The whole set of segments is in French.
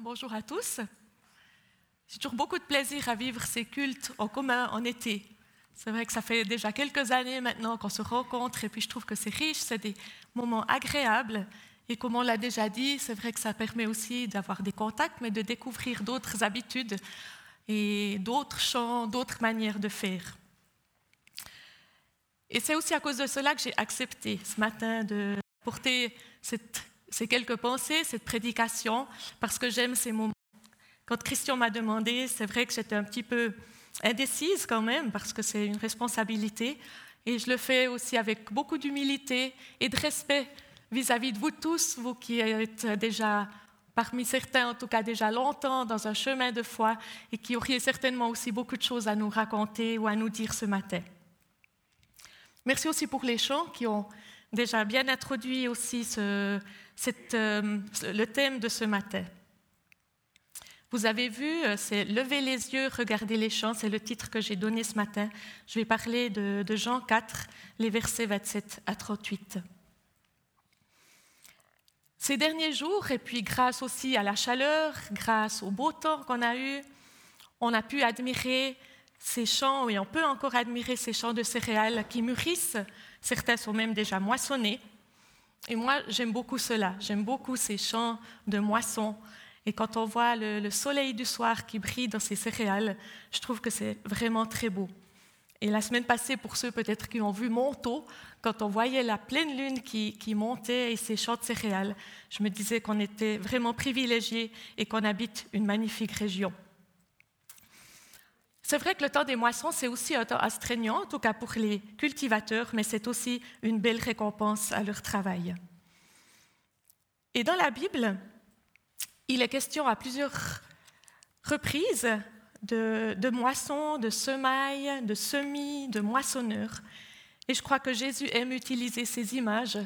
bonjour à tous. J'ai toujours beaucoup de plaisir à vivre ces cultes en commun en été. C'est vrai que ça fait déjà quelques années maintenant qu'on se rencontre et puis je trouve que c'est riche, c'est des moments agréables. Et comme on l'a déjà dit, c'est vrai que ça permet aussi d'avoir des contacts, mais de découvrir d'autres habitudes et d'autres chants, d'autres manières de faire. Et c'est aussi à cause de cela que j'ai accepté ce matin de porter ces quelques pensées, cette prédication, parce que j'aime ces moments. Quand Christian m'a demandé, c'est vrai que j'étais un petit peu indécise quand même, parce que c'est une responsabilité, et je le fais aussi avec beaucoup d'humilité et de respect vis-à-vis de vous tous, vous qui êtes déjà, parmi certains en tout cas déjà longtemps dans un chemin de foi et qui auriez certainement aussi beaucoup de choses à nous raconter ou à nous dire ce matin. Merci aussi pour les chants qui ont déjà bien introduit aussi euh, le thème de ce matin. Vous avez vu, euh, c'est Lever les yeux, regarder les champs, c'est le titre que j'ai donné ce matin. Je vais parler de, de Jean 4, les versets 27 à 38. Ces derniers jours, et puis grâce aussi à la chaleur, grâce au beau temps qu'on a eu, on a pu admirer ces champs, et on peut encore admirer ces champs de céréales qui mûrissent. Certains sont même déjà moissonnés. Et moi, j'aime beaucoup cela. J'aime beaucoup ces champs de moisson. Et quand on voit le, soleil du soir qui brille dans ces céréales, je trouve que c'est vraiment très beau. Et la semaine passée, pour ceux peut-être qui ont vu Montaut, quand on voyait la pleine lune qui, qui montait et ces champs de céréales, je me disais qu'on était vraiment privilégiés et qu'on habite une magnifique région. C'est vrai que le temps des moissons, c'est aussi un temps astreignant, en tout cas pour les cultivateurs, mais c'est aussi une belle récompense à leur travail. Et dans la Bible, il est question à plusieurs reprises de, de moissons, de semailles, de semis, de moissonneurs. Et je crois que Jésus aime utiliser ces images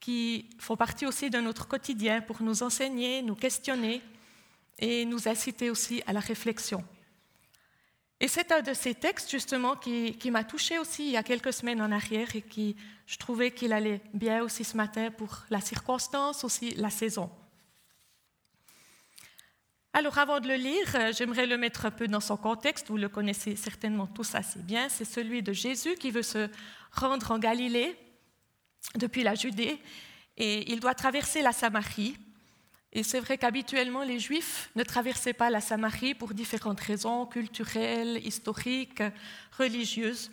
qui font partie aussi de notre quotidien pour nous enseigner, nous questionner et nous inciter aussi à la réflexion. Et c'est un de ces textes justement qui, m'a touché aussi il y a quelques semaines en arrière et qui je trouvais qu'il allait bien aussi ce matin pour la circonstance, aussi la saison. Alors avant de le lire, j'aimerais le mettre un peu dans son contexte, vous le connaissez certainement tous assez bien, c'est celui de Jésus qui veut se rendre en Galilée depuis la Judée. Et il doit traverser la Samarie et c'est vrai qu'habituellement, les Juifs ne traversaient pas la Samarie pour différentes raisons culturelles, historiques, religieuses.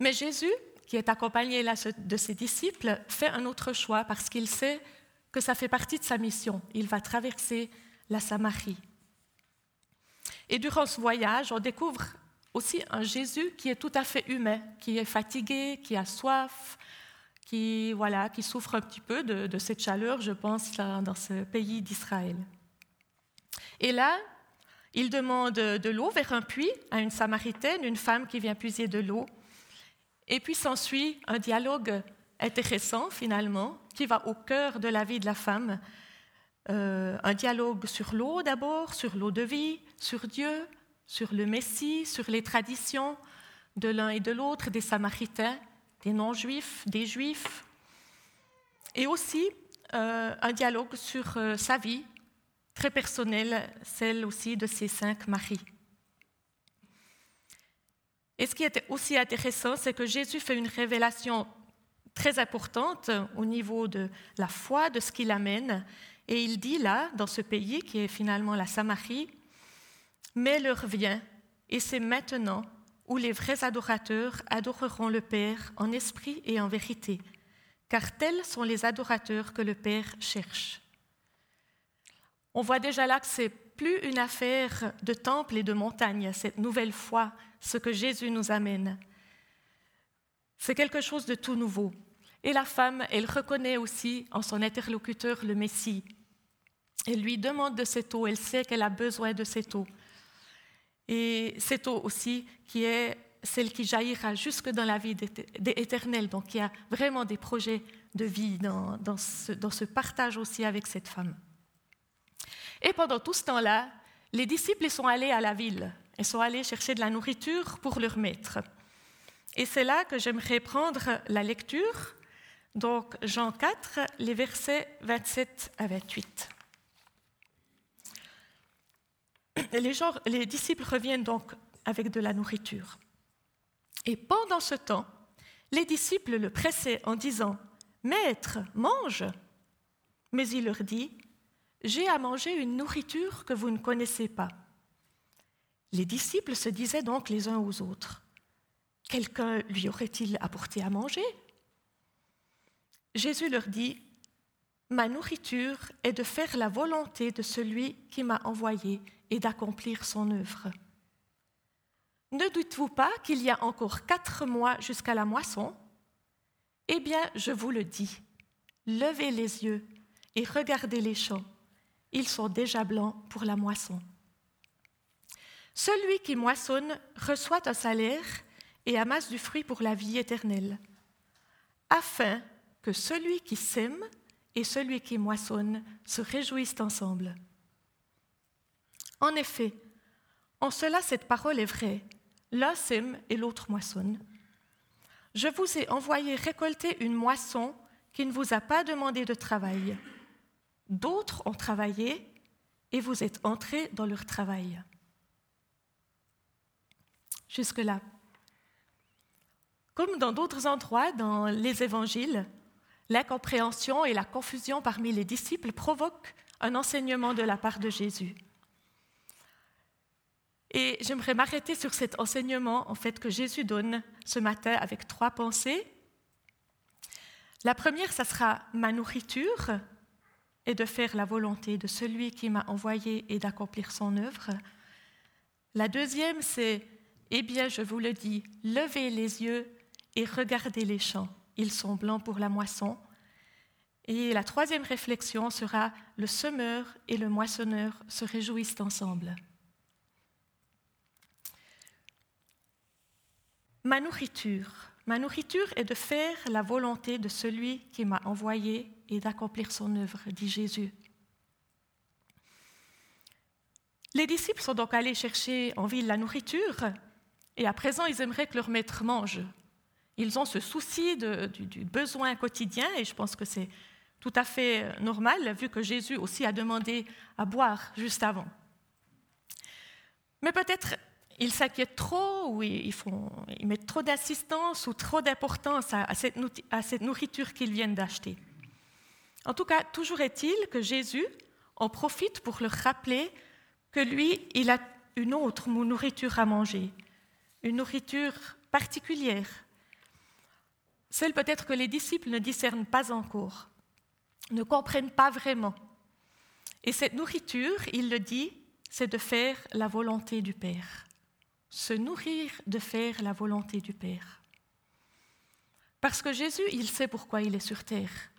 Mais Jésus, qui est accompagné de ses disciples, fait un autre choix parce qu'il sait que ça fait partie de sa mission. Il va traverser la Samarie. Et durant ce voyage, on découvre aussi un Jésus qui est tout à fait humain, qui est fatigué, qui a soif, qui, voilà, qui souffre un petit peu de, cette chaleur, je pense, dans ce pays d'Israël. Et là, il demande de l'eau vers un puits à une Samaritaine, une femme qui vient puiser de l'eau. Et puis s'ensuit un dialogue intéressant, finalement, qui va au cœur de la vie de la femme. Euh, un dialogue sur l'eau d'abord, sur l'eau de vie, sur Dieu, sur le Messie, sur les traditions de l'un et de l'autre des Samaritains des non-juifs, des juifs, et aussi euh, un dialogue sur euh, sa vie très personnelle, celle aussi de ses cinq maris. Et ce qui est aussi intéressant, c'est que Jésus fait une révélation très importante au niveau de la foi, de ce qu'il amène. Et il dit là, dans ce pays qui est finalement la Samarie, mais l'heure vient, et c'est maintenant où les vrais adorateurs adoreront le Père en esprit et en vérité, car tels sont les adorateurs que le Père cherche. On voit déjà là que c'est plus une affaire de temple et de montagne, cette nouvelle foi, ce que Jésus nous amène. C'est quelque chose de tout nouveau. Et la femme, elle reconnaît aussi en son interlocuteur le Messie. Elle lui demande de cette eau, elle sait qu'elle a besoin de cette eau. Et cette eau aussi qui est celle qui jaillira jusque dans la vie éternelle. Donc il y a vraiment des projets de vie dans, ce, dans ce partage aussi avec cette femme. Et pendant tout ce temps-là, les disciples sont allés à la ville. Ils sont allés chercher de la nourriture pour leur maître. Et c'est là que j'aimerais prendre la lecture. Donc Jean 4, les versets 27 à 28. Les, les disciples reviennent donc avec de la nourriture. Et pendant ce temps, les disciples le pressaient en disant, Maître, mange. Mais il leur dit, J'ai à manger une nourriture que vous ne connaissez pas. Les disciples se disaient donc les uns aux autres, Quelqu'un lui aurait-il apporté à manger? Jésus leur dit, Ma nourriture est de faire la volonté de celui qui m'a envoyé et d'accomplir son œuvre. Ne dites-vous pas qu'il y a encore quatre mois jusqu'à la moisson? Eh bien, je vous le dis, levez les yeux et regardez les champs. Ils sont déjà blancs pour la moisson. Celui qui moissonne reçoit un salaire et amasse du fruit pour la vie éternelle, afin que celui qui sème et celui qui moissonne se réjouissent ensemble. En effet, en cela cette parole est vraie. L'un sème et l'autre moissonne. Je vous ai envoyé récolter une moisson qui ne vous a pas demandé de travail. D'autres ont travaillé et vous êtes entrés dans leur travail. Jusque-là. Comme dans d'autres endroits dans les évangiles, l'incompréhension et la confusion parmi les disciples provoquent un enseignement de la part de Jésus. Et j'aimerais m'arrêter sur cet enseignement en fait que Jésus donne ce matin avec trois pensées. La première, ça sera ma nourriture et de faire la volonté de celui qui m'a envoyé et d'accomplir son œuvre. La deuxième, c'est eh bien, je vous le dis, levez les yeux et regardez les champs. Ils sont blancs pour la moisson. Et la troisième réflexion sera le semeur et le moissonneur se réjouissent ensemble. Ma nourriture, ma nourriture est de faire la volonté de celui qui m'a envoyé et d'accomplir son œuvre, dit Jésus. Les disciples sont donc allés chercher en ville la nourriture et à présent ils aimeraient que leur maître mange. Ils ont ce souci du, du, besoin quotidien et je pense que c'est tout à fait normal vu que Jésus aussi a demandé à boire juste avant. Mais peut-être ils s'inquiètent trop ou ils, mettent trop d'assistance ou trop d'importance à, à, cette, à cette nourriture qu'ils viennent d'acheter. En tout cas, toujours est-il que Jésus en profite pour leur rappeler que lui, il a une autre nourriture à manger, une nourriture particulière, celle peut-être que les disciples ne discernent pas encore, ne comprennent pas vraiment. Et cette nourriture, il le dit, c'est de faire la volonté du Père se nourrir de faire la volonté du Père. Parce que Jésus, il sait pourquoi il est sur terre.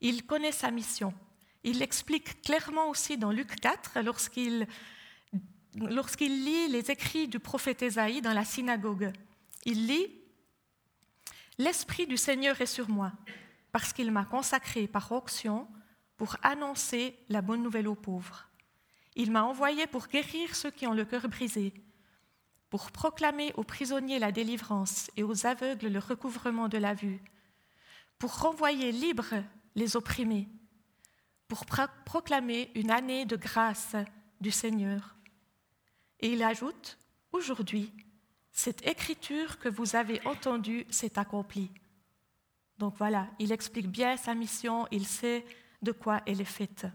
Il connaît sa mission. Il l'explique clairement aussi dans Luc 4 lorsqu'il lit les écrits du prophète Ésaïe dans la synagogue. Il lit L'Esprit du Seigneur est sur moi, parce qu'il m'a consacré par onction pour annoncer la bonne nouvelle aux pauvres. Il m'a envoyé pour guérir ceux qui ont le cœur brisé, pour proclamer aux prisonniers la délivrance et aux aveugles le recouvrement de la vue, pour renvoyer libres les opprimés, pour proclamer une année de grâce du Seigneur. Et il ajoute, aujourd'hui, cette écriture que vous avez entendue s'est accomplie. Donc voilà, il explique bien sa mission, il sait de quoi elle est faite.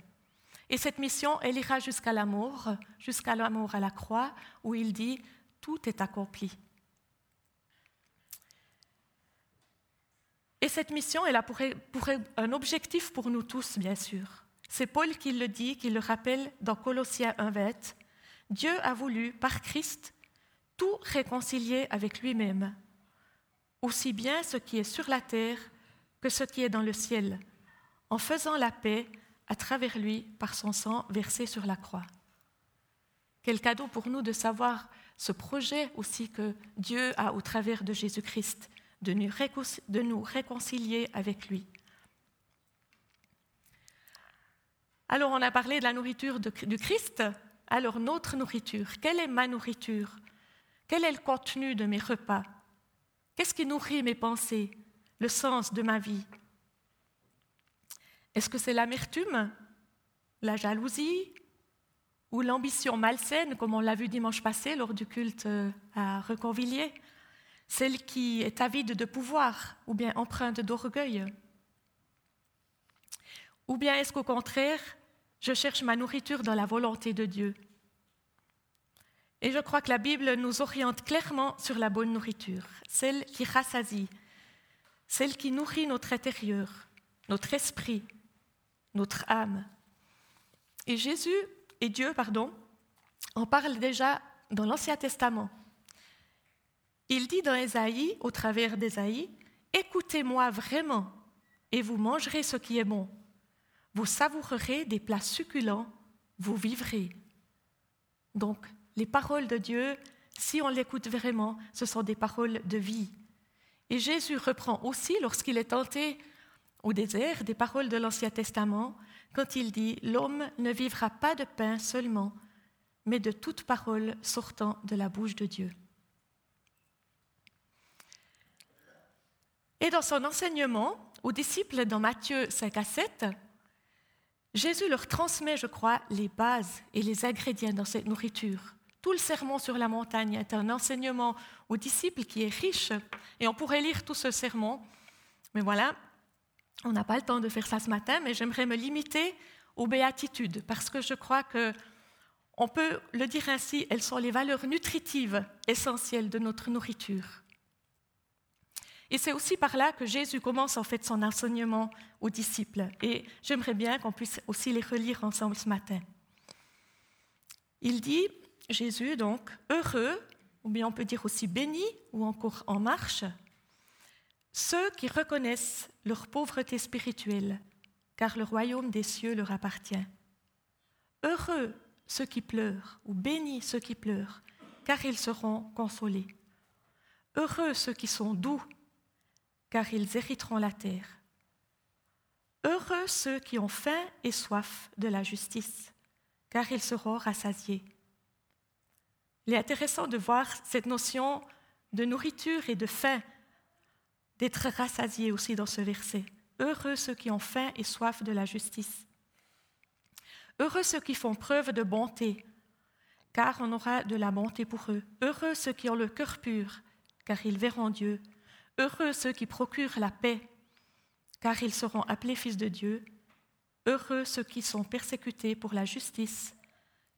Et cette mission, elle ira jusqu'à l'amour, jusqu'à l'amour à la croix, où il dit, tout est accompli. Et cette mission, elle a pour, un objectif pour nous tous, bien sûr. C'est Paul qui le dit, qui le rappelle dans Colossiens 1.20. Dieu a voulu, par Christ, tout réconcilier avec lui-même, aussi bien ce qui est sur la terre que ce qui est dans le ciel, en faisant la paix à travers lui par son sang versé sur la croix. Quel cadeau pour nous de savoir ce projet aussi que Dieu a au travers de Jésus-Christ, de nous réconcilier avec lui. Alors on a parlé de la nourriture du Christ, alors notre nourriture, quelle est ma nourriture? Quel est le contenu de mes repas? Qu'est-ce qui nourrit mes pensées, le sens de ma vie? Est-ce que c'est l'amertume, la jalousie, ou l'ambition malsaine, comme on l'a vu dimanche passé lors du culte euh, à Reconvilliers, celle qui est avide de pouvoir ou bien empreinte d'orgueil. Ou bien est-ce qu'au contraire, je cherche ma nourriture dans la volonté de Dieu? Et je crois que la Bible nous oriente clairement sur la bonne nourriture, celle qui rassasie, celle qui nourrit notre intérieur, notre esprit, notre âme. Et Jésus et Dieu, pardon, en parle déjà dans l'Ancien Testament. Il dit dans Ésaïe, au travers d'Ésaïe, Écoutez-moi vraiment, et vous mangerez ce qui est bon. Vous savourerez des plats succulents, vous vivrez. Donc, les paroles de Dieu, si on l'écoute vraiment, ce sont des paroles de vie. Et Jésus reprend aussi, lorsqu'il est tenté au désert, des paroles de l'Ancien Testament, quand il dit L'homme ne vivra pas de pain seulement, mais de toute parole sortant de la bouche de Dieu. Et dans son enseignement aux disciples dans Matthieu 5 à 7, Jésus leur transmet, je crois, les bases et les ingrédients dans cette nourriture. Tout le sermon sur la montagne est un enseignement aux disciples qui est riche, et on pourrait lire tout ce sermon. Mais voilà, on n'a pas le temps de faire ça ce matin, mais j'aimerais me limiter aux béatitudes, parce que je crois que, on peut le dire ainsi, elles sont les valeurs nutritives essentielles de notre nourriture. Et c'est aussi par là que Jésus commence en fait son enseignement aux disciples. Et j'aimerais bien qu'on puisse aussi les relire ensemble ce matin. Il dit, Jésus donc, heureux, ou bien on peut dire aussi béni, ou encore en marche, ceux qui reconnaissent leur pauvreté spirituelle, car le royaume des cieux leur appartient. Heureux ceux qui pleurent, ou bénis ceux qui pleurent, car ils seront consolés. Heureux ceux qui sont doux, car ils hériteront la terre. Heureux ceux qui ont faim et soif de la justice, car ils seront rassasiés. Il est intéressant de voir cette notion de nourriture et de faim d'être rassasiés aussi dans ce verset. Heureux ceux qui ont faim et soif de la justice. Heureux ceux qui font preuve de bonté, car on aura de la bonté pour eux. Heureux ceux qui ont le cœur pur, car ils verront Dieu. Heureux ceux qui procurent la paix, car ils seront appelés fils de Dieu. Heureux ceux qui sont persécutés pour la justice,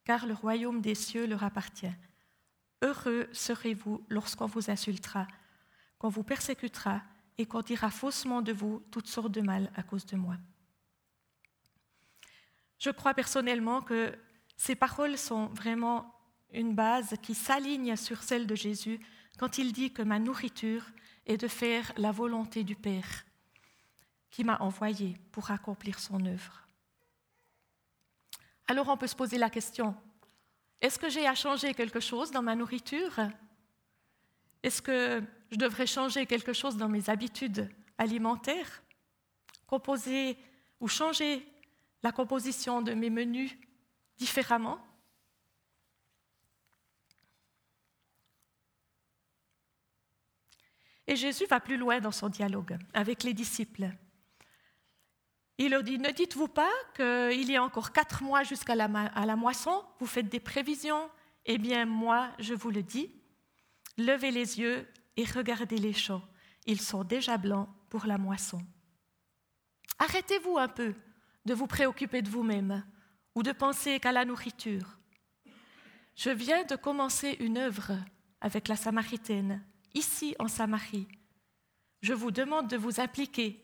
car le royaume des cieux leur appartient. Heureux serez-vous lorsqu'on vous insultera, qu'on vous persécutera et qu'on dira faussement de vous toutes sortes de mal à cause de moi. Je crois personnellement que ces paroles sont vraiment une base qui s'aligne sur celle de Jésus quand il dit que ma nourriture est de faire la volonté du Père qui m'a envoyé pour accomplir son œuvre. Alors on peut se poser la question, est-ce que j'ai à changer quelque chose dans ma nourriture? Est-ce que je devrais changer quelque chose dans mes habitudes alimentaires, composer ou changer la composition de mes menus différemment? Et Jésus va plus loin dans son dialogue avec les disciples. Il leur dit, ne dites-vous pas qu'il y a encore quatre mois jusqu'à la, la moisson, vous faites des prévisions? Eh bien, moi, je vous le dis, levez les yeux et regardez les champs, ils sont déjà blancs pour la moisson. Arrêtez-vous un peu de vous préoccuper de vous-même ou de penser qu'à la nourriture. Je viens de commencer une œuvre avec la Samaritaine, ici en Samarie. Je vous demande de vous impliquer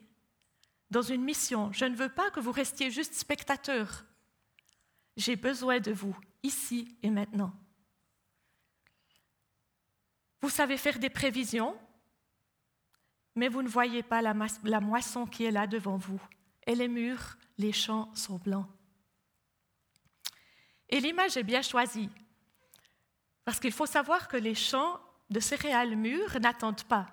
dans une mission. Je ne veux pas que vous restiez juste spectateurs. J'ai besoin de vous, ici et maintenant. Vous savez faire des prévisions, mais vous ne voyez pas la, moisson qui est là devant vous. Elle est mûre, les champs sont blancs. Et l'image est bien choisie, parce qu'il faut savoir que les champs de céréales mûres n'attendent pas.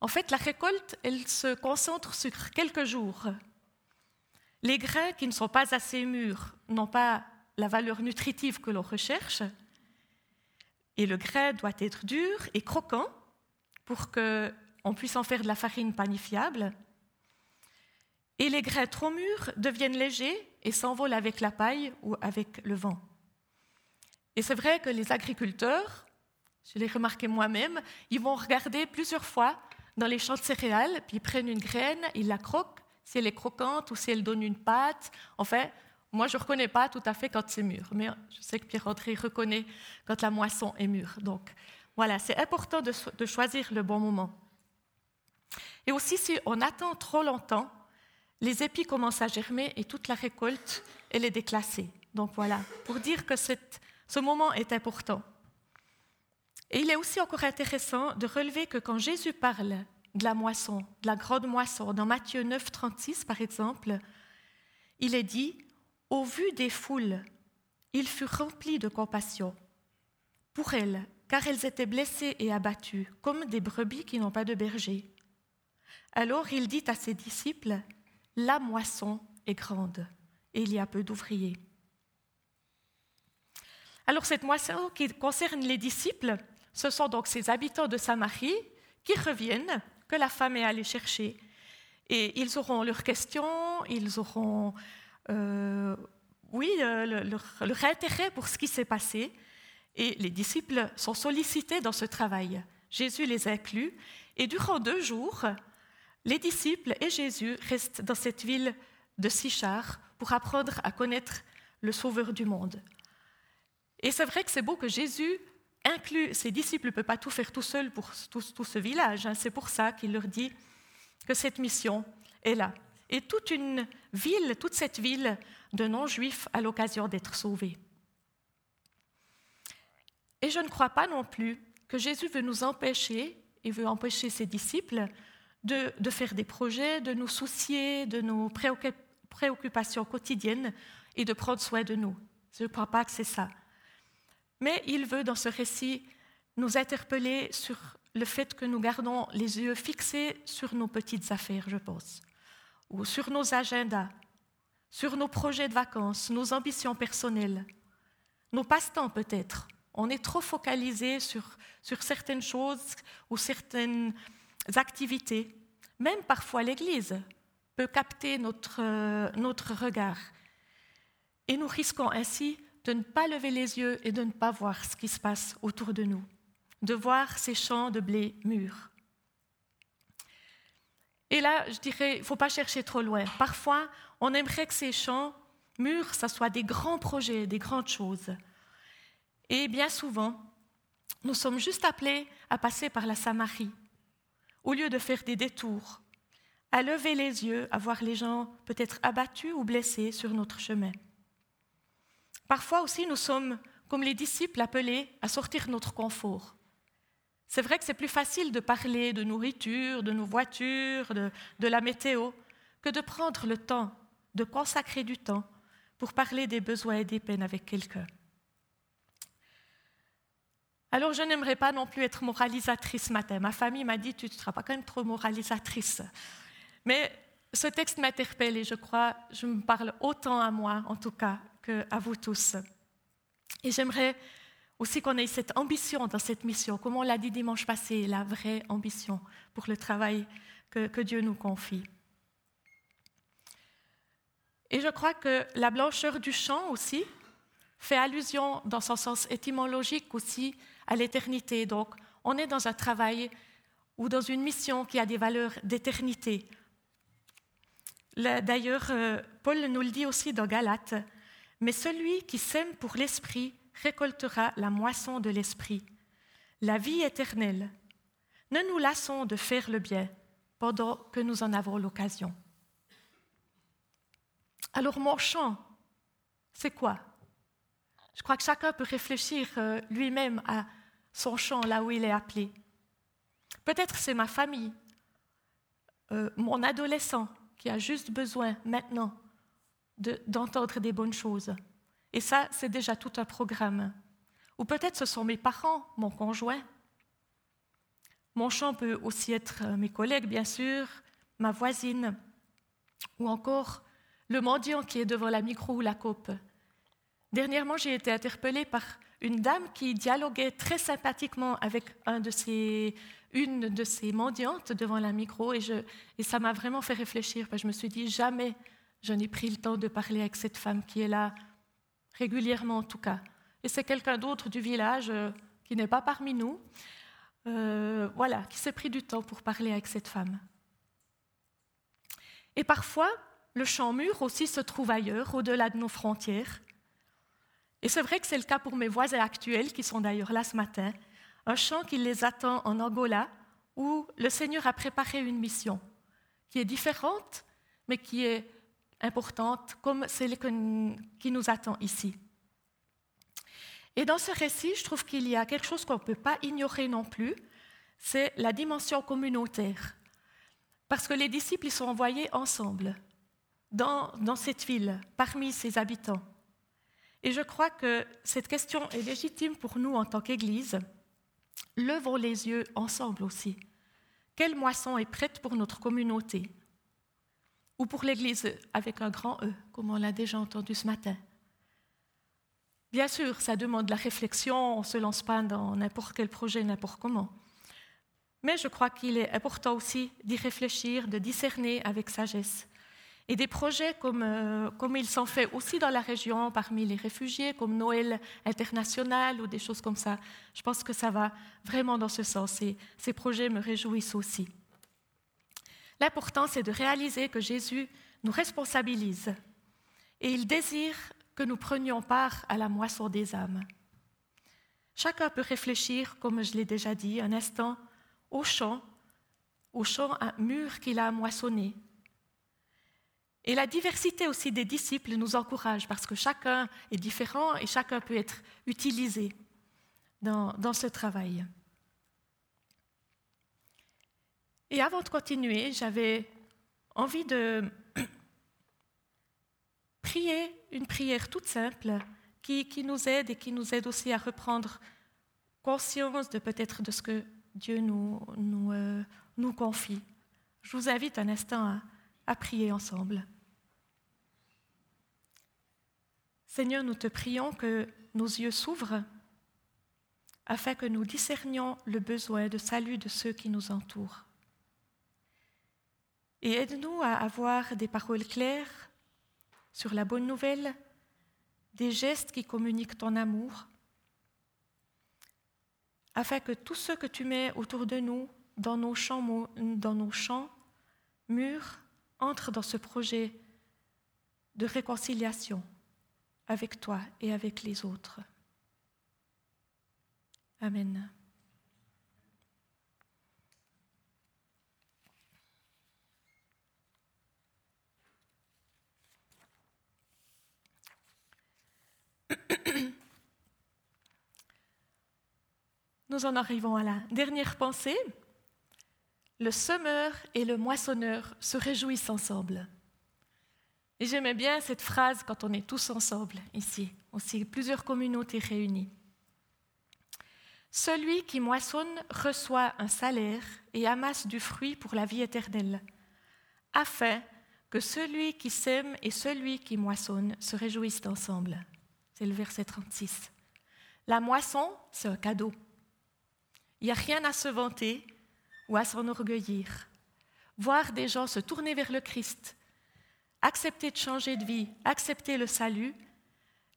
En fait, la récolte, elle se concentre sur quelques jours. Les grains qui ne sont pas assez mûrs n'ont pas la valeur nutritive que l'on recherche, et le grain doit être dur et croquant pour qu'on puisse en faire de la farine panifiable. Et les grains trop mûrs deviennent légers et s'envolent avec la paille ou avec le vent. Et c'est vrai que les agriculteurs, je l'ai remarqué moi-même, ils vont regarder plusieurs fois dans les champs de céréales, puis ils prennent une graine, ils la croquent, si elle est croquante ou si elle donne une pâte. Enfin, moi, je ne reconnais pas tout à fait quand c'est mûr, mais je sais que Pierre-André reconnaît quand la moisson est mûre. Donc, voilà, c'est important de, choisir le bon moment. Et aussi, si on attend trop longtemps, les épis commencent à germer et toute la récolte, elle est déclassée. Donc voilà, pour dire que ce moment est important. Et il est aussi encore intéressant de relever que quand Jésus parle de la moisson, de la grande moisson, dans Matthieu 9, 36 par exemple, il est dit, au vu des foules, il fut rempli de compassion pour elles, car elles étaient blessées et abattues, comme des brebis qui n'ont pas de berger. Alors il dit à ses disciples, La moisson est grande, et il y a peu d'ouvriers. Alors cette moisson qui concerne les disciples, ce sont donc ces habitants de Samarie qui reviennent, que la femme est allée chercher. Et ils auront leurs questions, ils auront, oui, euh, leur, intérêt pour ce qui s'est passé. Et les disciples sont sollicités dans ce travail. Jésus les inclut. Et durant deux jours, les disciples et Jésus restent dans cette ville de Sichar pour apprendre à connaître le Sauveur du monde. Et c'est vrai que c'est beau que Jésus inclut ses disciples, ne peut pas tout faire tout seul pour tout, ce village. Hein. C'est pour ça qu'il leur dit que cette mission est là. Et toute une ville, toute cette ville de non-juifs a l'occasion d'être sauvée. Et je ne crois pas non plus que Jésus veut nous empêcher, et veut empêcher ses disciples, de, de faire des projets, de nous soucier de nos préoccupations quotidiennes et de prendre soin de nous. Je ne crois pas que c'est ça. Mais il veut, dans ce récit, nous interpeller sur le fait que nous gardons les yeux fixés sur nos petites affaires, je pense, ou sur nos agendas, sur nos projets de vacances, nos ambitions personnelles, nos passe-temps peut-être. On est trop focalisé sur, sur certaines choses ou certaines activités. Même parfois l'Église peut capter notre, euh, notre regard. Et nous risquons ainsi de ne pas lever les yeux et de ne pas voir ce qui se passe autour de nous, de voir ces champs de blé mûrs. Et là, je dirais, il ne faut pas chercher trop loin. Parfois, on aimerait que ces champs mûrs, ça soit des grands projets, des grandes choses. Et bien souvent, nous sommes juste appelés à passer par la Samarie, au lieu de faire des détours, à lever les yeux, à voir les gens peut-être abattus ou blessés sur notre chemin. Parfois aussi, nous sommes, comme les disciples, appelés à sortir notre confort. C'est vrai que c'est plus facile de parler de nourriture, de nos voitures, de, la météo, que de prendre le temps, de consacrer du temps pour parler des besoins et des peines avec quelqu'un. Alors je n'aimerais pas non plus être moralisatrice ce matin. Ma famille m'a dit, tu ne seras pas quand même trop moralisatrice. Mais ce texte m'interpelle et je crois, je me parle autant à moi en tout cas à vous tous. Et j'aimerais aussi qu'on ait cette ambition dans cette mission, comme on l'a dit dimanche passé, la vraie ambition pour le travail que, Dieu nous confie. Et je crois que la blancheur du champ aussi fait allusion dans son sens étymologique aussi à l'éternité. Donc on est dans un travail ou dans une mission qui a des valeurs d'éternité. D'ailleurs, euh, Paul nous le dit aussi dans Galates, mais celui qui sème pour l'Esprit récoltera la moisson de l'Esprit, la vie éternelle. Ne nous lassons de faire le bien pendant que nous en avons l'occasion. Alors mon chant, c'est quoi? Je crois que chacun peut réfléchir euh, lui-même à son chant là où il est appelé. Peut-être c'est ma famille, euh, mon adolescent qui a juste besoin maintenant d'entendre des bonnes choses. Et ça, c'est déjà tout un programme. Ou peut-être ce sont mes parents, mon conjoint. Mon champ peut aussi être euh, mes collègues, bien sûr, ma voisine, ou encore le mendiant qui est devant la micro ou la coupe. Dernièrement, j'ai été interpellée par une dame qui dialoguait très sympathiquement avec une de ces mendiantes devant la micro, et, et ça m'a vraiment fait réfléchir, parce que je me suis dit, jamais je n'ai pris le temps de parler avec cette femme qui est là régulièrement en tout cas. et c'est quelqu'un d'autre du village euh, qui n'est pas parmi nous, euh, voilà, qui s'est pris du temps pour parler avec cette femme. Et parfois, le champ mûr aussi se trouve ailleurs, au-delà de nos frontières. Et c'est vrai que c'est le cas pour mes voisins actuels, qui sont d'ailleurs là ce matin, un champ qui les attend en Angola, où le Seigneur a préparé une mission qui est différente, mais qui est importante, comme celle qui nous attend ici. Et dans ce récit, je trouve qu'il y a quelque chose qu'on ne peut pas ignorer non plus, c'est la dimension communautaire. Parce que les disciples sont envoyés ensemble dans, dans cette ville, parmi ses habitants. Et je crois que cette question est légitime pour nous en tant qu'Église. Levons les yeux ensemble aussi. Quelle moisson est prête pour notre communauté? Ou pour l'Église avec un grand E, comme on l'a déjà entendu ce matin Bien sûr, ça demande la réflexion, on ne se lance pas dans n'importe quel projet, n'importe comment. Mais je crois qu'il est important aussi d'y réfléchir, de discerner avec sagesse. Et des projets comme, euh, comme il s'en fait aussi dans la région parmi les réfugiés, comme Noël international ou des choses comme ça, je pense que ça va vraiment dans ce sens et ces projets me réjouissent aussi. L'important, c'est de réaliser que Jésus nous responsabilise et il désire que nous prenions part à la moisson des âmes. Chacun peut réfléchir, comme je l'ai déjà dit, un instant au champ, au champ mûr qu'il a moissonné. Et la diversité aussi des disciples nous encourage parce que chacun est différent et chacun peut être utilisé dans, dans ce travail. Et avant de continuer, j'avais envie de prier une prière toute simple qui, nous aide et qui nous aide aussi à reprendre conscience de peut-être de ce que Dieu nous, nous, euh, nous, confie. Je vous invite un instant à, à prier ensemble. Seigneur, nous te prions que nos yeux s'ouvrent afin que nous discernions le besoin de salut de ceux qui nous entourent. Et aide-nous à avoir des paroles claires sur la bonne nouvelle, des gestes qui communiquent ton amour, afin que tout ce que tu mets autour de nous, dans nos champs, dans nos entre dans ce projet de réconciliation avec toi et avec les autres. Amen. Nous en arrivons à la dernière pensée. Le semeur et le moissonneur se réjouissent ensemble. Et j'aimais bien cette phrase quand on est tous ensemble ici, aussi plusieurs communautés réunies. Celui qui moissonne reçoit un salaire et amasse du fruit pour la vie éternelle, afin que celui qui sème et celui qui moissonne se réjouissent ensemble. C'est le verset 36. La moisson, c'est un cadeau. Il n'y a rien à se vanter ou à s'enorgueillir. Voir des gens se tourner vers le Christ, accepter de changer de vie, accepter le salut,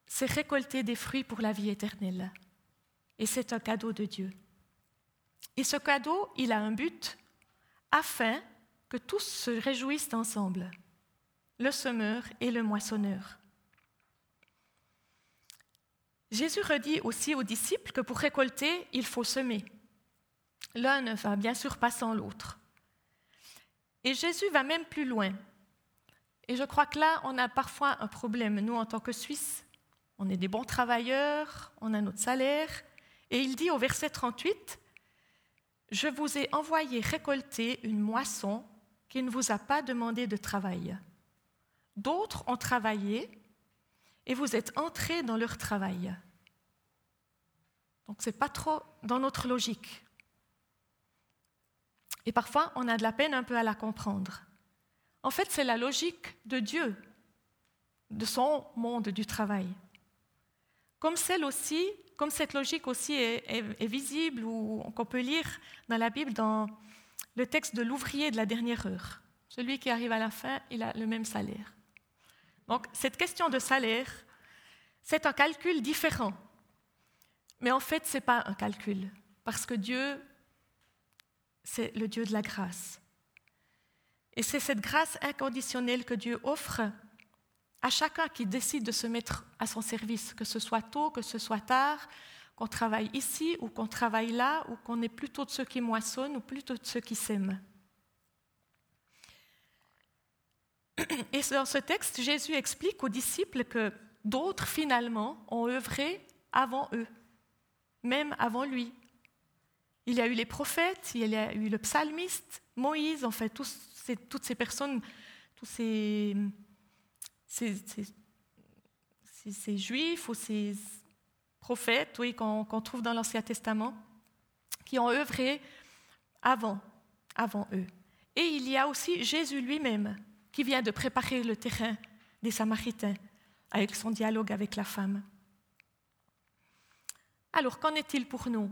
c'est récolter des fruits pour la vie éternelle. Et c'est un cadeau de Dieu. Et ce cadeau, il a un but afin que tous se réjouissent ensemble, le semeur et le moissonneur. Jésus redit aussi aux disciples que pour récolter, il faut semer. L'un ne va bien sûr pas sans l'autre. Et Jésus va même plus loin. Et je crois que là, on a parfois un problème. Nous, en tant que Suisses, on est des bons travailleurs, on a notre salaire. Et il dit au verset 38, Je vous ai envoyé récolter une moisson qui ne vous a pas demandé de travail. D'autres ont travaillé et vous êtes entrés dans leur travail. Donc ce n'est pas trop dans notre logique. Et parfois, on a de la peine un peu à la comprendre. En fait, c'est la logique de Dieu, de son monde du travail. Comme celle aussi, comme cette logique aussi est, visible ou qu'on peut lire dans la Bible dans le texte de l'ouvrier de la dernière heure. Celui qui arrive à la fin, il a le même salaire. Donc, cette question de salaire, c'est un calcul différent Mais en fait, ce n'est pas un calcul, parce que Dieu, c'est le Dieu de la grâce. Et c'est cette grâce inconditionnelle que Dieu offre à chacun qui décide de se mettre à son service, que ce soit tôt, que ce soit tard, qu'on travaille ici ou qu'on travaille là, ou qu'on est plutôt de ceux qui moissonnent ou plutôt de ceux qui sèment. Et dans ce texte, Jésus explique aux disciples que d'autres, finalement, ont œuvré avant eux, même avant lui. Il y a eu les prophètes, il y a eu le psalmiste, Moïse, en fait, toutes ces personnes, tous ces, juifs ou ces prophètes oui, qu'on trouve dans l'Ancien Testament, qui ont œuvré avant, avant eux. Et il y a aussi Jésus lui-même, qui vient de préparer le terrain des Samaritains avec son dialogue avec la femme. Alors, qu'en est-il pour nous?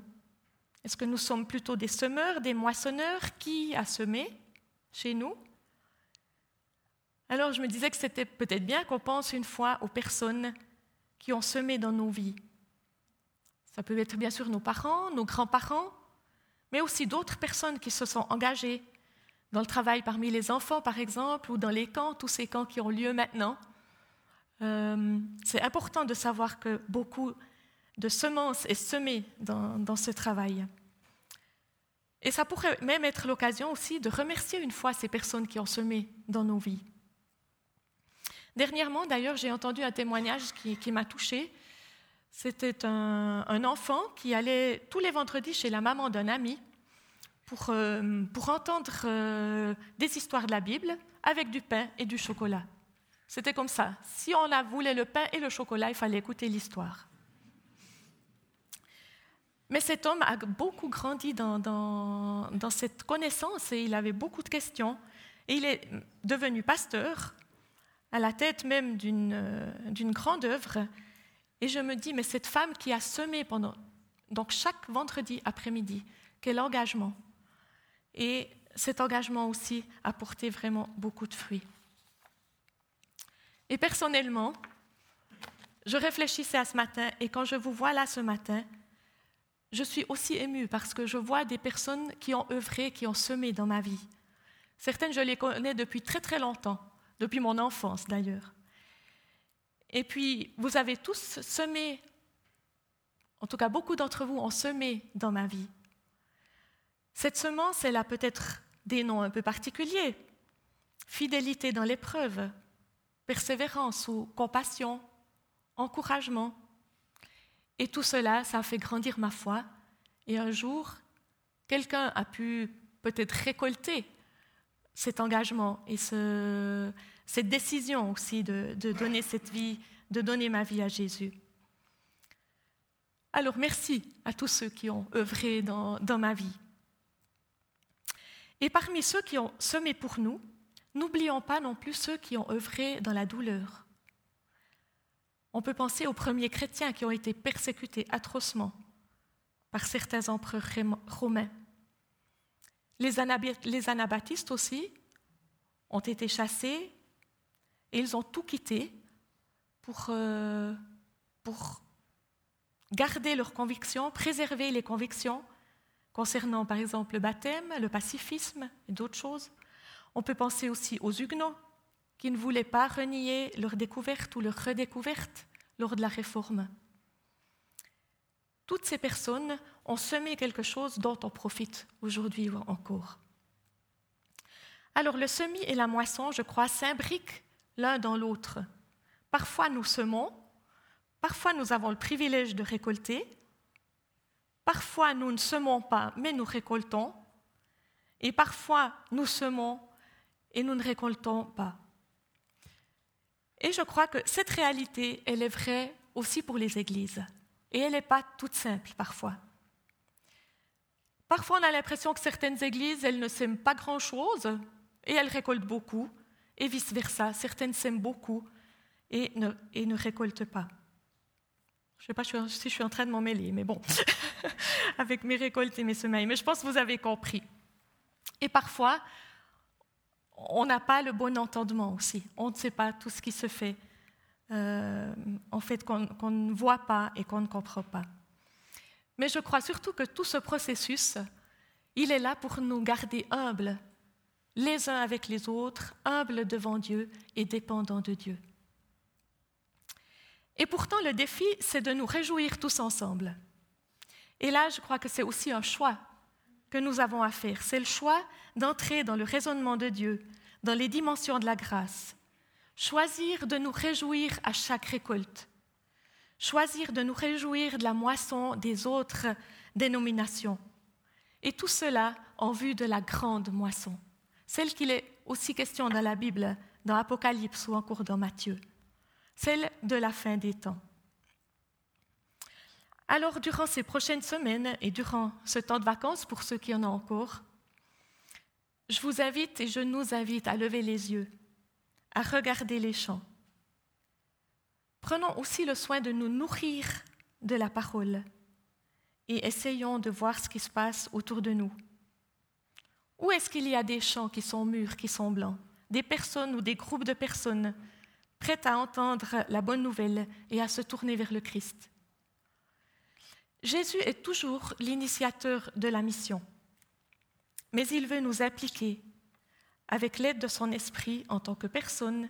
Est-ce que nous sommes plutôt des semeurs, des moissonneurs? Qui a semé chez nous? Alors, je me disais que c'était peut-être bien qu'on pense une fois aux personnes qui ont semé dans nos vies. Ça peut être bien sûr nos parents, nos grands-parents, mais aussi d'autres personnes qui se sont engagées dans le travail parmi les enfants, par exemple, ou dans les camps, tous ces camps qui ont lieu maintenant. Euh, c'est important de savoir que beaucoup de semences est semée dans, ce travail. Et ça pourrait même être l'occasion aussi de remercier une fois ces personnes qui ont semé dans nos vies. Dernièrement, d'ailleurs, j'ai entendu un témoignage qui, m'a touchée. C'était un, enfant qui allait tous les vendredis chez la maman d'un ami pour, euh, pour entendre euh, des histoires de la Bible avec du pain et du chocolat. C'était comme ça. Si on a voulait le pain et le chocolat, il fallait écouter l'histoire. Mais cet homme a beaucoup grandi dans, dans, dans, cette connaissance et il avait beaucoup de questions. Et il est devenu pasteur, à la tête même d'une euh, grande œuvre. Et je me dis, mais cette femme qui a semé pendant, donc chaque vendredi après-midi, quel engagement. Et cet engagement aussi a porté vraiment beaucoup de fruits. Et personnellement, je réfléchissais à ce matin et quand je vous vois là ce matin, je suis aussi émue parce que je vois des personnes qui ont œuvré, qui ont semé dans ma vie. Certaines, je les connais depuis très très longtemps, depuis mon enfance d'ailleurs. Et puis, vous avez tous semé, en tout cas beaucoup d'entre vous ont semé dans ma vie. Cette semence, elle a peut-être des noms un peu particuliers. Fidélité dans l'épreuve, persévérance ou compassion, encouragement. Et tout cela, ça a fait grandir ma foi. Et un jour, quelqu'un a pu peut-être récolter cet engagement et cette décision aussi de, donner cette vie, de donner ma vie à Jésus. Alors merci à tous ceux qui ont œuvré dans ma vie. Et parmi ceux qui ont semé pour nous, n'oublions pas non plus ceux qui ont œuvré dans la douleur. On peut penser aux premiers chrétiens qui ont été persécutés atrocement par certains empereurs romains. Les, anabaptistes aussi ont été chassés et ils ont tout quitté pour, euh, pour garder leurs convictions, préserver les convictions concernant par exemple le baptême, le pacifisme et d'autres choses. On peut penser aussi aux Huguenots qui ne voulaient pas renier leur découverte ou leur redécouverte lors de la Réforme. Toutes ces personnes ont semé quelque chose dont on profite aujourd'hui encore. Alors le semis et la moisson, je crois, s'imbriquent l'un dans l'autre. Parfois nous semons, parfois nous avons le privilège de récolter, Parfois, nous ne semons pas, mais nous récoltons. Et parfois, nous semons et nous ne récoltons pas. Et je crois que cette réalité, elle est vraie aussi pour les églises. Et elle n'est pas toute simple parfois. Parfois, on a l'impression que certaines églises, elles ne sèment pas grand-chose et elles récoltent beaucoup, et vice-versa. Certaines sèment beaucoup et ne, et ne récoltent pas. Je ne sais pas si je suis en train de m'en mêler, mais bon, avec mes récoltes et mes semailles. Mais je pense que vous avez compris. Et parfois, on n'a pas le bon entendement aussi. On ne sait pas tout ce qui se fait, euh, en fait, qu'on ne voit pas et qu'on ne comprend pas. Mais je crois surtout que tout ce processus, il est là pour nous garder humbles, les uns avec les autres, humbles devant Dieu et dépendants de Dieu. Et pourtant, le défi, c'est de nous réjouir tous ensemble. Et là, je crois que c'est aussi un choix que nous avons à faire. C'est le choix d'entrer dans le raisonnement de Dieu, dans les dimensions de la grâce. Choisir de nous réjouir à chaque récolte. Choisir de nous réjouir de la moisson des autres dénominations. Et tout cela en vue de la grande moisson, celle qu'il est aussi question dans la Bible, dans Apocalypse ou encore dans Matthieu celle de la fin des temps. Alors, durant ces prochaines semaines et durant ce temps de vacances, pour ceux qui en ont encore, je vous invite et je nous invite à lever les yeux, à regarder les champs. Prenons aussi le soin de nous nourrir de la parole et essayons de voir ce qui se passe autour de nous. Où est-ce qu'il y a des champs qui sont mûrs, qui sont blancs, des personnes ou des groupes de personnes prête à entendre la bonne nouvelle et à se tourner vers le Christ? Jésus est toujours l'initiateur de la mission, mais il veut nous appliquer avec l'aide de son esprit en tant que personne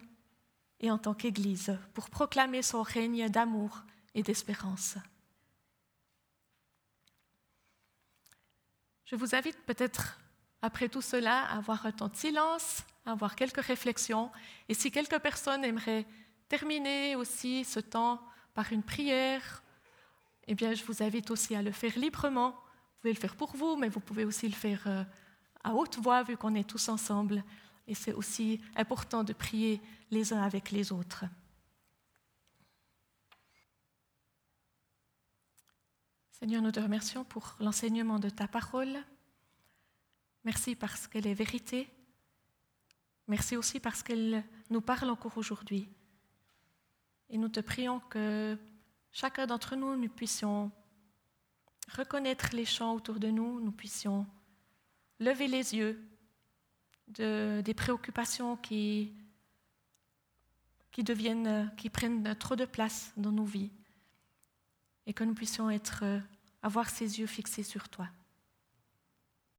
et en tant qu'Église pour proclamer son règne d'amour et d'espérance. Je vous invite peut-être, après tout cela, à avoir un temps de silence avoir quelques réflexions. Et si quelques personnes aimeraient terminer aussi ce temps par une prière, eh bien, je vous invite aussi à le faire librement. Vous pouvez le faire pour vous, mais vous pouvez aussi le faire euh, à haute voix, vu qu'on est tous ensemble. Et c'est aussi important de prier les uns avec les autres. Seigneur, nous te remercions pour l'enseignement de ta parole. Merci parce qu'elle est vérité. Merci aussi parce qu'elle nous parle encore aujourd'hui. Et nous te prions que chacun d'entre nous, nous puissions reconnaître les champs autour de nous, nous puissions lever les yeux de, des préoccupations qui, deviennent, qui prennent trop de place dans nos vies, et que nous puissions avoir ces yeux fixés sur toi.